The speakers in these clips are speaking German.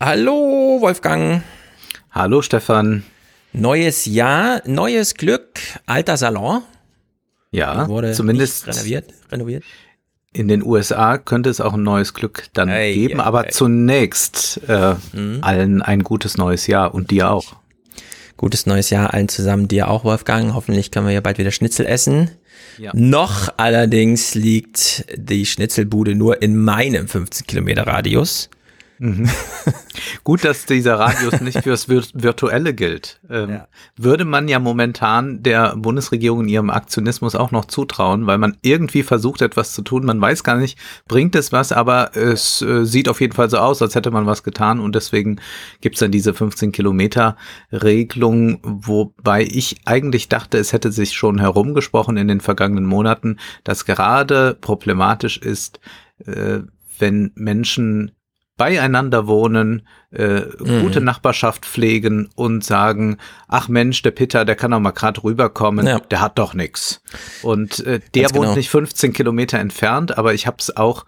Hallo Wolfgang. Hallo Stefan. Neues Jahr, neues Glück, alter Salon. Ja, wurde zumindest renoviert, renoviert. In den USA könnte es auch ein neues Glück dann ei, geben, ei, aber ei. zunächst äh, mhm. allen ein gutes neues Jahr und dir auch. Gutes neues Jahr allen zusammen, dir auch, Wolfgang. Hoffentlich können wir ja bald wieder Schnitzel essen. Ja. Noch allerdings liegt die Schnitzelbude nur in meinem 15 Kilometer Radius. Mhm. Gut, dass dieser Radius nicht fürs Virtuelle gilt. Ähm, ja. Würde man ja momentan der Bundesregierung in ihrem Aktionismus auch noch zutrauen, weil man irgendwie versucht, etwas zu tun. Man weiß gar nicht, bringt es was, aber es äh, sieht auf jeden Fall so aus, als hätte man was getan und deswegen gibt's dann diese 15 Kilometer Regelung, wobei ich eigentlich dachte, es hätte sich schon herumgesprochen in den vergangenen Monaten, dass gerade problematisch ist, äh, wenn Menschen beieinander wohnen, äh, mhm. gute Nachbarschaft pflegen und sagen, ach Mensch, der Peter, der kann doch mal gerade rüberkommen, ja. der hat doch nix. Und äh, der Ganz wohnt genau. nicht 15 Kilometer entfernt, aber ich habe es auch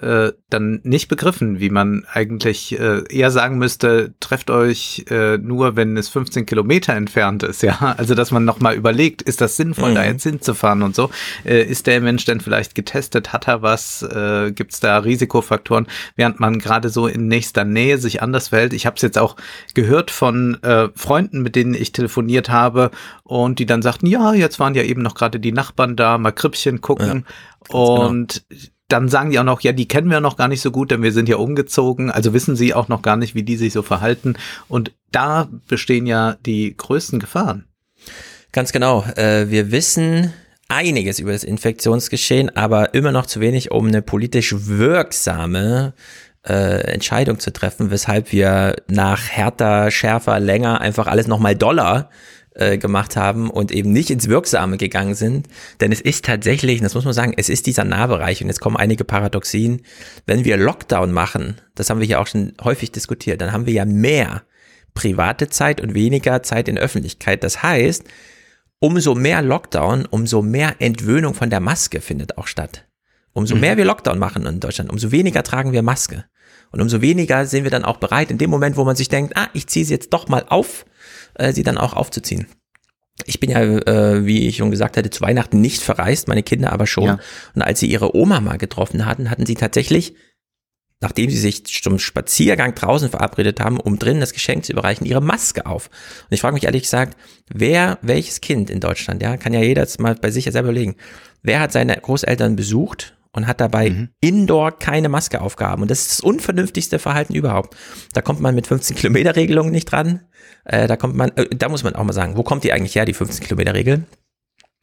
äh, dann nicht begriffen, wie man eigentlich äh, eher sagen müsste, trefft euch äh, nur, wenn es 15 Kilometer entfernt ist, ja. Also dass man nochmal überlegt, ist das sinnvoll, mhm. da jetzt hinzufahren und so. Äh, ist der Mensch denn vielleicht getestet? Hat er was? Äh, Gibt es da Risikofaktoren? Während man gerade so in nächster Nähe sich anders verhält. Ich habe es jetzt auch gehört von äh, Freunden, mit denen ich telefoniert habe und die dann sagten, ja, jetzt waren ja eben noch gerade die Nachbarn da, mal Krippchen gucken. Ja, und genau dann sagen die auch noch, ja, die kennen wir noch gar nicht so gut, denn wir sind ja umgezogen, also wissen sie auch noch gar nicht, wie die sich so verhalten. Und da bestehen ja die größten Gefahren. Ganz genau. Äh, wir wissen einiges über das Infektionsgeschehen, aber immer noch zu wenig, um eine politisch wirksame äh, Entscheidung zu treffen, weshalb wir nach härter, schärfer, länger einfach alles nochmal doller äh, gemacht haben und eben nicht ins Wirksame gegangen sind. Denn es ist tatsächlich, das muss man sagen, es ist dieser Nahbereich und jetzt kommen einige Paradoxien. Wenn wir Lockdown machen, das haben wir ja auch schon häufig diskutiert, dann haben wir ja mehr private Zeit und weniger Zeit in Öffentlichkeit. Das heißt, umso mehr Lockdown, umso mehr Entwöhnung von der Maske findet auch statt. Umso mhm. mehr wir Lockdown machen in Deutschland, umso weniger tragen wir Maske. Und umso weniger sind wir dann auch bereit, in dem Moment, wo man sich denkt, ah, ich ziehe sie jetzt doch mal auf, äh, sie dann auch aufzuziehen. Ich bin ja, äh, wie ich schon gesagt hatte, zu Weihnachten nicht verreist, meine Kinder aber schon. Ja. Und als sie ihre Oma mal getroffen hatten, hatten sie tatsächlich, nachdem sie sich zum Spaziergang draußen verabredet haben, um drinnen das Geschenk zu überreichen, ihre Maske auf. Und ich frage mich ehrlich gesagt, wer, welches Kind in Deutschland, ja, kann ja jeder jetzt mal bei sich selber überlegen, wer hat seine Großeltern besucht und hat dabei mhm. indoor keine Maske aufgehaben. Und das ist das unvernünftigste Verhalten überhaupt. Da kommt man mit 15 Kilometer Regelung nicht dran. Äh, da kommt man, äh, da muss man auch mal sagen, wo kommt die eigentlich her, die 15 Kilometer Regel?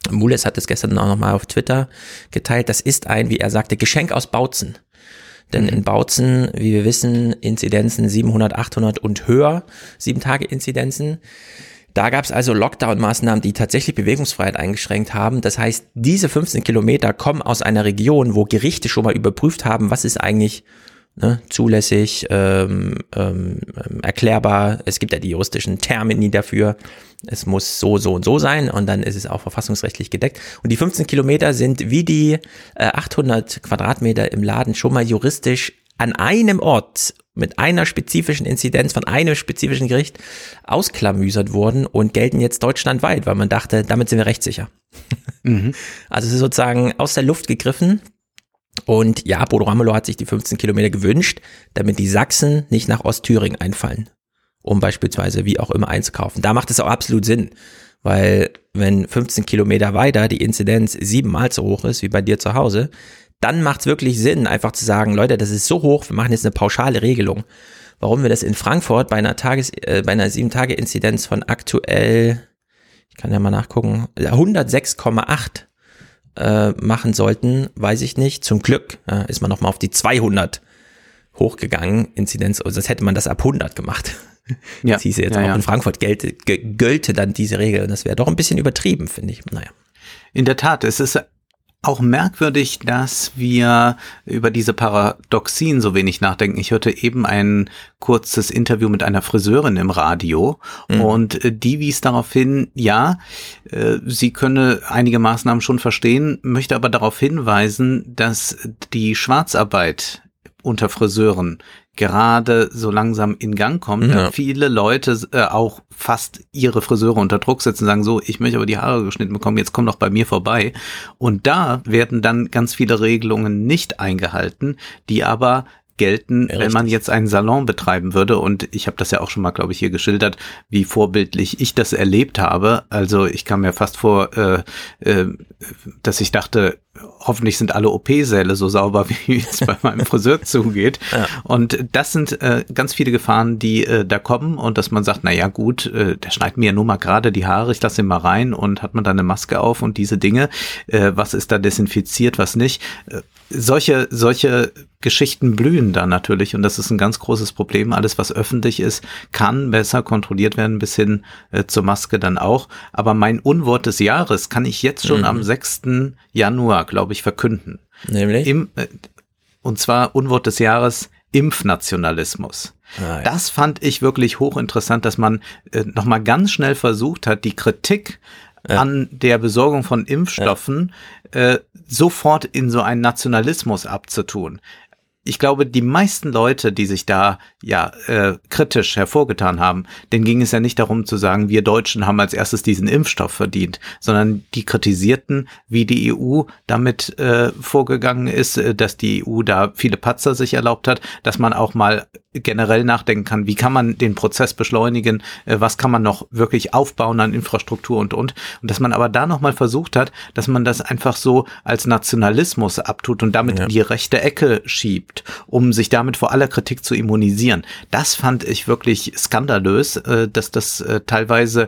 Mules hat es gestern auch nochmal auf Twitter geteilt. Das ist ein, wie er sagte, Geschenk aus Bautzen. Denn mhm. in Bautzen, wie wir wissen, Inzidenzen 700, 800 und höher, sieben Tage Inzidenzen. Da gab es also Lockdown-Maßnahmen, die tatsächlich Bewegungsfreiheit eingeschränkt haben. Das heißt, diese 15 Kilometer kommen aus einer Region, wo Gerichte schon mal überprüft haben, was ist eigentlich ne, zulässig, ähm, ähm, erklärbar. Es gibt ja die juristischen Termini dafür. Es muss so, so und so sein und dann ist es auch verfassungsrechtlich gedeckt. Und die 15 Kilometer sind wie die äh, 800 Quadratmeter im Laden schon mal juristisch an einem Ort mit einer spezifischen Inzidenz von einem spezifischen Gericht ausklamüsert wurden und gelten jetzt deutschlandweit, weil man dachte, damit sind wir rechtssicher. Mhm. Also es ist sozusagen aus der Luft gegriffen. Und ja, Bodo Ramelow hat sich die 15 Kilometer gewünscht, damit die Sachsen nicht nach Ostthüringen einfallen, um beispielsweise wie auch immer einzukaufen. Da macht es auch absolut Sinn, weil wenn 15 Kilometer weiter die Inzidenz siebenmal so hoch ist wie bei dir zu Hause, dann macht es wirklich Sinn, einfach zu sagen, Leute, das ist so hoch, wir machen jetzt eine pauschale Regelung. Warum wir das in Frankfurt bei einer Tages, äh, bei einer sieben Tage Inzidenz von aktuell, ich kann ja mal nachgucken, 106,8 äh, machen sollten, weiß ich nicht. Zum Glück äh, ist man noch mal auf die 200 hochgegangen, Inzidenz, also das hätte man das ab 100 gemacht. Ja. Das hieße jetzt ja, auch ja. in Frankfurt gelte, gelte dann diese Regel und das wäre doch ein bisschen übertrieben, finde ich. Naja. In der Tat, es ist auch merkwürdig, dass wir über diese Paradoxien so wenig nachdenken. Ich hörte eben ein kurzes Interview mit einer Friseurin im Radio mhm. und äh, die wies darauf hin, ja, äh, sie könne einige Maßnahmen schon verstehen, möchte aber darauf hinweisen, dass die Schwarzarbeit unter Friseuren gerade so langsam in Gang kommt. Ja. Viele Leute äh, auch fast ihre Friseure unter Druck setzen, sagen so, ich möchte aber die Haare geschnitten bekommen, jetzt komm doch bei mir vorbei. Und da werden dann ganz viele Regelungen nicht eingehalten, die aber gelten, ja, wenn man jetzt einen Salon betreiben würde. Und ich habe das ja auch schon mal, glaube ich, hier geschildert, wie vorbildlich ich das erlebt habe. Also ich kam mir fast vor, äh, äh, dass ich dachte, hoffentlich sind alle OP-Säle so sauber, wie es bei meinem Friseur zugeht. Ja. Und das sind äh, ganz viele Gefahren, die äh, da kommen und dass man sagt, na ja, gut, äh, der schneidet mir ja nur mal gerade die Haare, ich lasse ihn mal rein und hat man dann eine Maske auf und diese Dinge, äh, was ist da desinfiziert, was nicht. Äh, solche, solche Geschichten blühen da natürlich und das ist ein ganz großes Problem. Alles, was öffentlich ist, kann besser kontrolliert werden, bis hin äh, zur Maske dann auch. Aber mein Unwort des Jahres kann ich jetzt schon mhm. am 6. Januar, glaube ich, verkünden. Nämlich? Im, äh, und zwar Unwort des Jahres Impfnationalismus. Ah, ja. Das fand ich wirklich hochinteressant, dass man äh, nochmal ganz schnell versucht hat, die Kritik ja. an der Besorgung von Impfstoffen ja. äh, sofort in so einen Nationalismus abzutun ich glaube, die meisten Leute, die sich da ja äh, kritisch hervorgetan haben, denen ging es ja nicht darum zu sagen, wir Deutschen haben als erstes diesen Impfstoff verdient, sondern die kritisierten, wie die EU damit äh, vorgegangen ist, äh, dass die EU da viele Patzer sich erlaubt hat, dass man auch mal generell nachdenken kann, wie kann man den Prozess beschleunigen, äh, was kann man noch wirklich aufbauen an Infrastruktur und und und dass man aber da noch mal versucht hat, dass man das einfach so als Nationalismus abtut und damit ja. in die rechte Ecke schiebt, um sich damit vor aller Kritik zu immunisieren. Das fand ich wirklich skandalös, äh, dass das äh, teilweise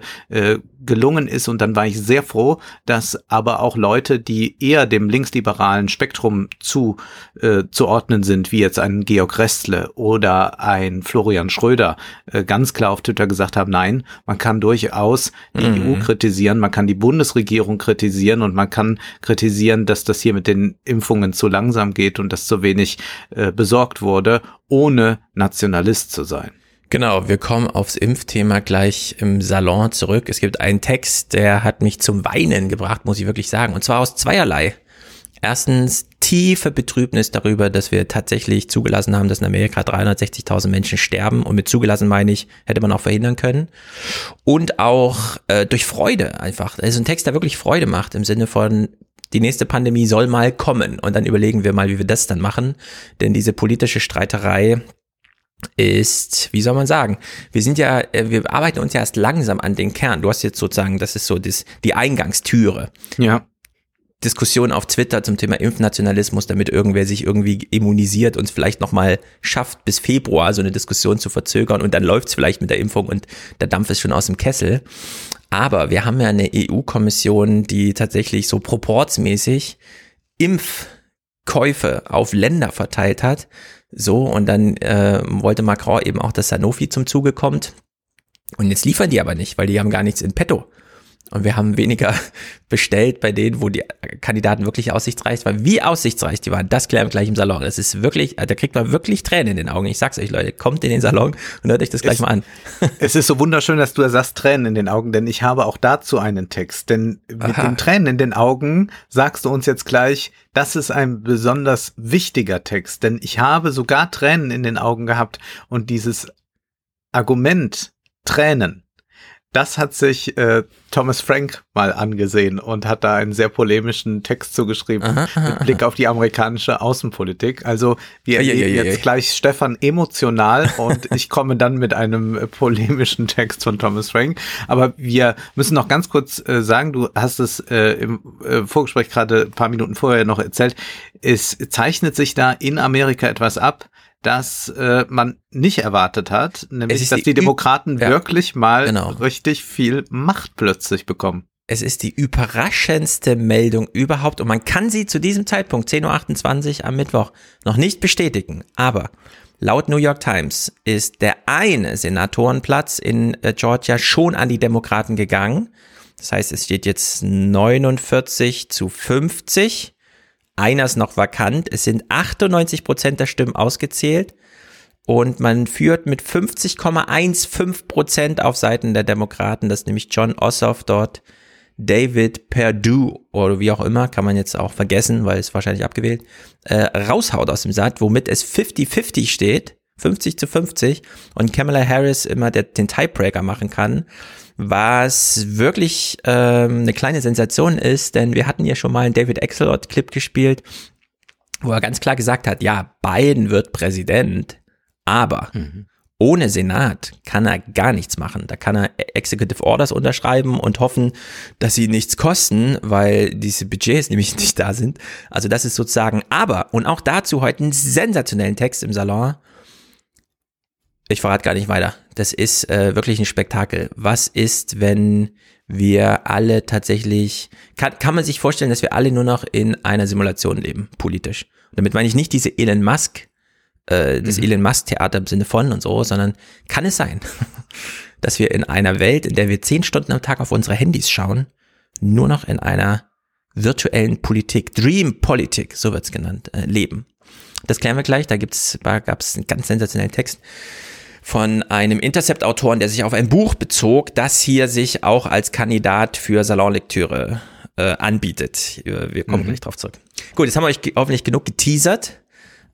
gelungen ist und dann war ich sehr froh, dass aber auch Leute, die eher dem linksliberalen Spektrum zu äh, zuordnen sind, wie jetzt ein Georg Restle oder ein Florian Schröder, äh, ganz klar auf Twitter gesagt haben, nein, man kann durchaus die mhm. EU kritisieren, man kann die Bundesregierung kritisieren und man kann kritisieren, dass das hier mit den Impfungen zu langsam geht und dass zu wenig äh, besorgt wurde, ohne Nationalist zu sein. Genau, wir kommen aufs Impfthema gleich im Salon zurück. Es gibt einen Text, der hat mich zum Weinen gebracht, muss ich wirklich sagen. Und zwar aus zweierlei. Erstens tiefe Betrübnis darüber, dass wir tatsächlich zugelassen haben, dass in Amerika 360.000 Menschen sterben. Und mit zugelassen meine ich, hätte man auch verhindern können. Und auch äh, durch Freude einfach. Das ist ein Text, der wirklich Freude macht im Sinne von, die nächste Pandemie soll mal kommen. Und dann überlegen wir mal, wie wir das dann machen. Denn diese politische Streiterei, ist, wie soll man sagen, wir sind ja, äh, wir arbeiten uns ja erst langsam an den Kern. Du hast jetzt sozusagen, das ist so das, die Eingangstüre. Ja. Diskussion auf Twitter zum Thema Impfnationalismus, damit irgendwer sich irgendwie immunisiert und es vielleicht nochmal schafft, bis Februar so eine Diskussion zu verzögern und dann läuft es vielleicht mit der Impfung und der Dampf ist schon aus dem Kessel. Aber wir haben ja eine EU-Kommission, die tatsächlich so proportsmäßig Impfkäufe auf Länder verteilt hat, so, und dann äh, wollte Macron eben auch, dass Sanofi zum Zuge kommt. Und jetzt liefern die aber nicht, weil die haben gar nichts in petto. Und wir haben weniger bestellt bei denen, wo die Kandidaten wirklich aussichtsreich waren. Wie aussichtsreich die waren, das klären wir gleich im Salon. Das ist wirklich, da kriegt man wirklich Tränen in den Augen. Ich sag's euch, Leute, kommt in den Salon und hört euch das gleich es, mal an. Es ist so wunderschön, dass du da sagst, Tränen in den Augen, denn ich habe auch dazu einen Text. Denn mit Aha. den Tränen in den Augen sagst du uns jetzt gleich, das ist ein besonders wichtiger Text, denn ich habe sogar Tränen in den Augen gehabt und dieses Argument Tränen das hat sich äh, Thomas Frank mal angesehen und hat da einen sehr polemischen Text zugeschrieben aha, aha, mit Blick auf die amerikanische Außenpolitik. Also wir ja, erleben ja, ja, jetzt gleich Stefan emotional und ich komme dann mit einem äh, polemischen Text von Thomas Frank. Aber wir müssen noch ganz kurz äh, sagen, du hast es äh, im äh, Vorgespräch gerade ein paar Minuten vorher noch erzählt, es zeichnet sich da in Amerika etwas ab, das äh, man nicht erwartet hat, nämlich dass die, die Demokraten ja, wirklich mal genau. richtig viel Macht plötzlich bekommen. Es ist die überraschendste Meldung überhaupt und man kann sie zu diesem Zeitpunkt, 10.28 Uhr am Mittwoch, noch nicht bestätigen. Aber laut New York Times ist der eine Senatorenplatz in äh, Georgia schon an die Demokraten gegangen. Das heißt, es steht jetzt 49 zu 50 einer ist noch vakant. Es sind 98 Prozent der Stimmen ausgezählt. Und man führt mit 50,15 Prozent auf Seiten der Demokraten, dass nämlich John Ossoff dort David Perdue oder wie auch immer, kann man jetzt auch vergessen, weil es wahrscheinlich abgewählt, äh, raushaut aus dem Satt, womit es 50-50 steht, 50 zu 50 und Kamala Harris immer der, den Tiebreaker machen kann, was wirklich ähm, eine kleine Sensation ist, denn wir hatten ja schon mal einen David Axelrod-Clip gespielt, wo er ganz klar gesagt hat, ja, Biden wird Präsident, aber mhm ohne Senat kann er gar nichts machen. Da kann er Executive Orders unterschreiben und hoffen, dass sie nichts kosten, weil diese Budgets nämlich nicht da sind. Also das ist sozusagen, aber, und auch dazu heute einen sensationellen Text im Salon. Ich verrate gar nicht weiter. Das ist äh, wirklich ein Spektakel. Was ist, wenn wir alle tatsächlich, kann, kann man sich vorstellen, dass wir alle nur noch in einer Simulation leben, politisch. Und damit meine ich nicht diese Elon Musk äh, das mhm. Elon Musk Theater im Sinne von und so, sondern kann es sein, dass wir in einer Welt, in der wir zehn Stunden am Tag auf unsere Handys schauen, nur noch in einer virtuellen Politik, Dream Politik, so wird's genannt, äh, leben. Das klären wir gleich. Da gibt's, da gab's einen ganz sensationellen Text von einem Intercept-Autoren, der sich auf ein Buch bezog, das hier sich auch als Kandidat für Salonlektüre äh, anbietet. Wir kommen mhm. gleich drauf zurück. Gut, jetzt haben wir euch hoffentlich genug geteasert.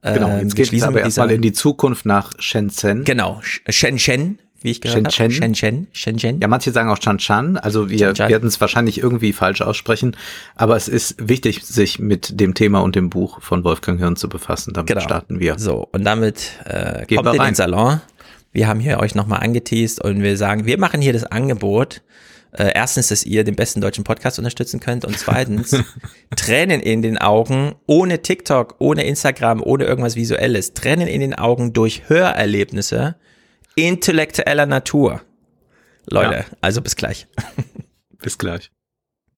Genau, jetzt ähm, geht es aber erstmal in die Zukunft nach Shenzhen. Genau, Shenzhen, wie ich gehört Shenzhen. habe. Shenzhen. Shenzhen. Ja, manche sagen auch Chanchan, also wir werden es wahrscheinlich irgendwie falsch aussprechen, aber es ist wichtig, sich mit dem Thema und dem Buch von Wolfgang Hirn zu befassen. Damit genau. starten wir. So, und damit äh, kommt in den Salon. Wir haben hier euch nochmal angeteased und wir sagen, wir machen hier das Angebot, äh, erstens, dass ihr den besten deutschen Podcast unterstützen könnt und zweitens, Tränen in den Augen, ohne TikTok, ohne Instagram, ohne irgendwas Visuelles, Tränen in den Augen durch Hörerlebnisse intellektueller Natur. Leute, ja. also bis gleich. bis gleich.